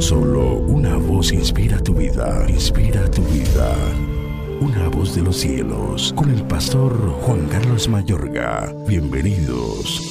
Solo una voz inspira tu vida, inspira tu vida. Una voz de los cielos, con el pastor Juan Carlos Mayorga. Bienvenidos.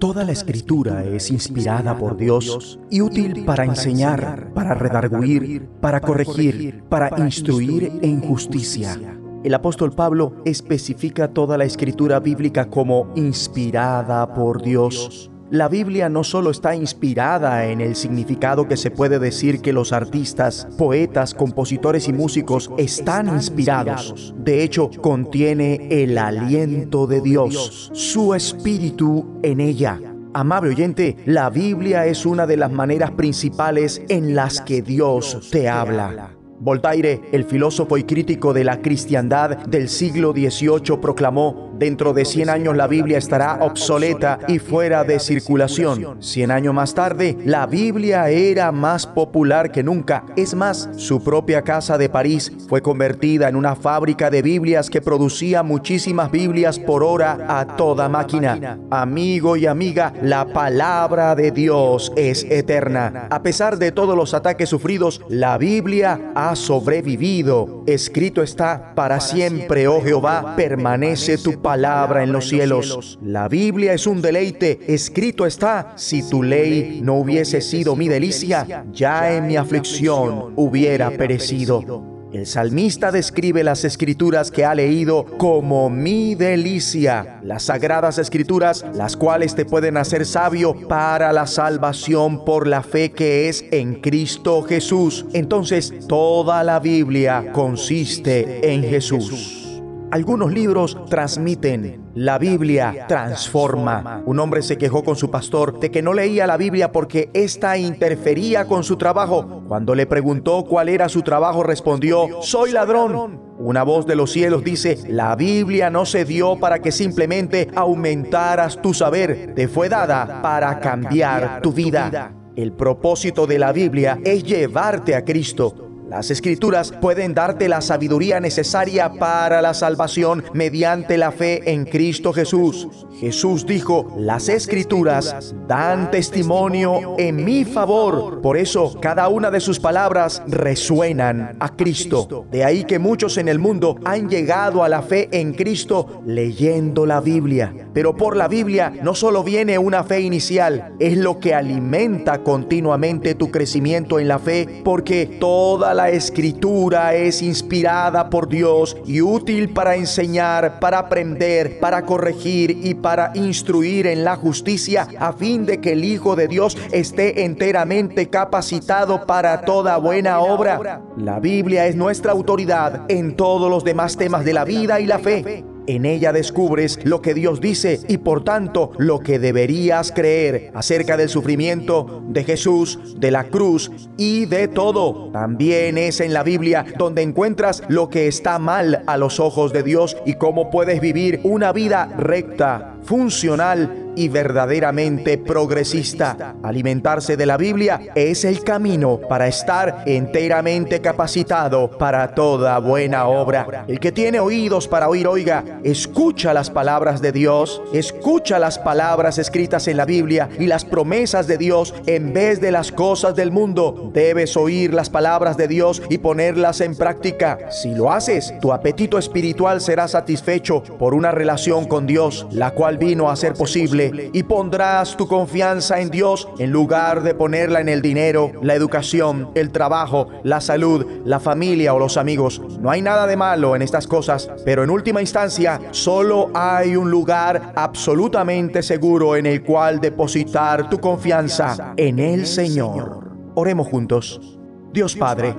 Toda la escritura es inspirada por Dios y útil para enseñar, para redarguir, para corregir, para instruir en justicia. El apóstol Pablo especifica toda la escritura bíblica como inspirada por Dios. La Biblia no solo está inspirada en el significado que se puede decir que los artistas, poetas, compositores y músicos están inspirados. De hecho, contiene el aliento de Dios, su espíritu en ella. Amable oyente, la Biblia es una de las maneras principales en las que Dios te habla. Voltaire, el filósofo y crítico de la cristiandad del siglo XVIII, proclamó, dentro de 100 años la Biblia estará obsoleta y fuera de circulación. 100 años más tarde, la Biblia era más popular que nunca. Es más, su propia casa de París fue convertida en una fábrica de Biblias que producía muchísimas Biblias por hora a toda máquina. Amigo y amiga, la palabra de Dios es eterna. A pesar de todos los ataques sufridos, la Biblia ha sobrevivido. Escrito está, para siempre, oh Jehová, permanece tu palabra en los cielos. La Biblia es un deleite. Escrito está, si tu ley no hubiese sido mi delicia, ya en mi aflicción hubiera perecido. El salmista describe las escrituras que ha leído como mi delicia, las sagradas escrituras, las cuales te pueden hacer sabio para la salvación por la fe que es en Cristo Jesús. Entonces, toda la Biblia consiste en Jesús. Algunos libros transmiten, la Biblia transforma. Un hombre se quejó con su pastor de que no leía la Biblia porque ésta interfería con su trabajo. Cuando le preguntó cuál era su trabajo, respondió, soy ladrón. Una voz de los cielos dice, la Biblia no se dio para que simplemente aumentaras tu saber, te fue dada para cambiar tu vida. El propósito de la Biblia es llevarte a Cristo las escrituras pueden darte la sabiduría necesaria para la salvación mediante la fe en Cristo Jesús. Jesús dijo, las escrituras dan testimonio en mi favor. Por eso cada una de sus palabras resuenan a Cristo. De ahí que muchos en el mundo han llegado a la fe en Cristo leyendo la Biblia. Pero por la Biblia no solo viene una fe inicial, es lo que alimenta continuamente tu crecimiento en la fe, porque toda la escritura es inspirada por Dios y útil para enseñar, para aprender, para corregir y para instruir en la justicia, a fin de que el Hijo de Dios esté enteramente capacitado para toda buena obra. La Biblia es nuestra autoridad en todos los demás temas de la vida y la fe. En ella descubres lo que Dios dice y por tanto lo que deberías creer acerca del sufrimiento de Jesús, de la cruz y de todo. También es en la Biblia donde encuentras lo que está mal a los ojos de Dios y cómo puedes vivir una vida recta, funcional y verdaderamente progresista. Alimentarse de la Biblia es el camino para estar enteramente capacitado para toda buena obra. El que tiene oídos para oír, oiga, escucha las palabras de Dios, escucha las palabras escritas en la Biblia y las promesas de Dios en vez de las cosas del mundo. Debes oír las palabras de Dios y ponerlas en práctica. Si lo haces, tu apetito espiritual será satisfecho por una relación con Dios, la cual vino a ser posible y pondrás tu confianza en Dios en lugar de ponerla en el dinero, la educación, el trabajo, la salud, la familia o los amigos. No hay nada de malo en estas cosas, pero en última instancia solo hay un lugar absolutamente seguro en el cual depositar tu confianza en el Señor. Oremos juntos. Dios Padre,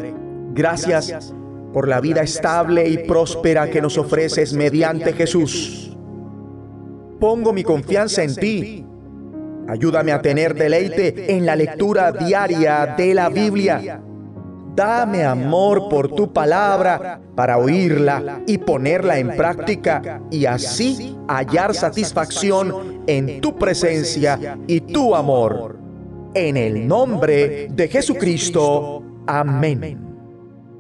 gracias por la vida estable y próspera que nos ofreces mediante Jesús. Pongo mi confianza en ti. Ayúdame a tener deleite en la lectura diaria de la Biblia. Dame amor por tu palabra para oírla y ponerla en práctica y así hallar satisfacción en tu presencia y tu amor. En el nombre de Jesucristo. Amén.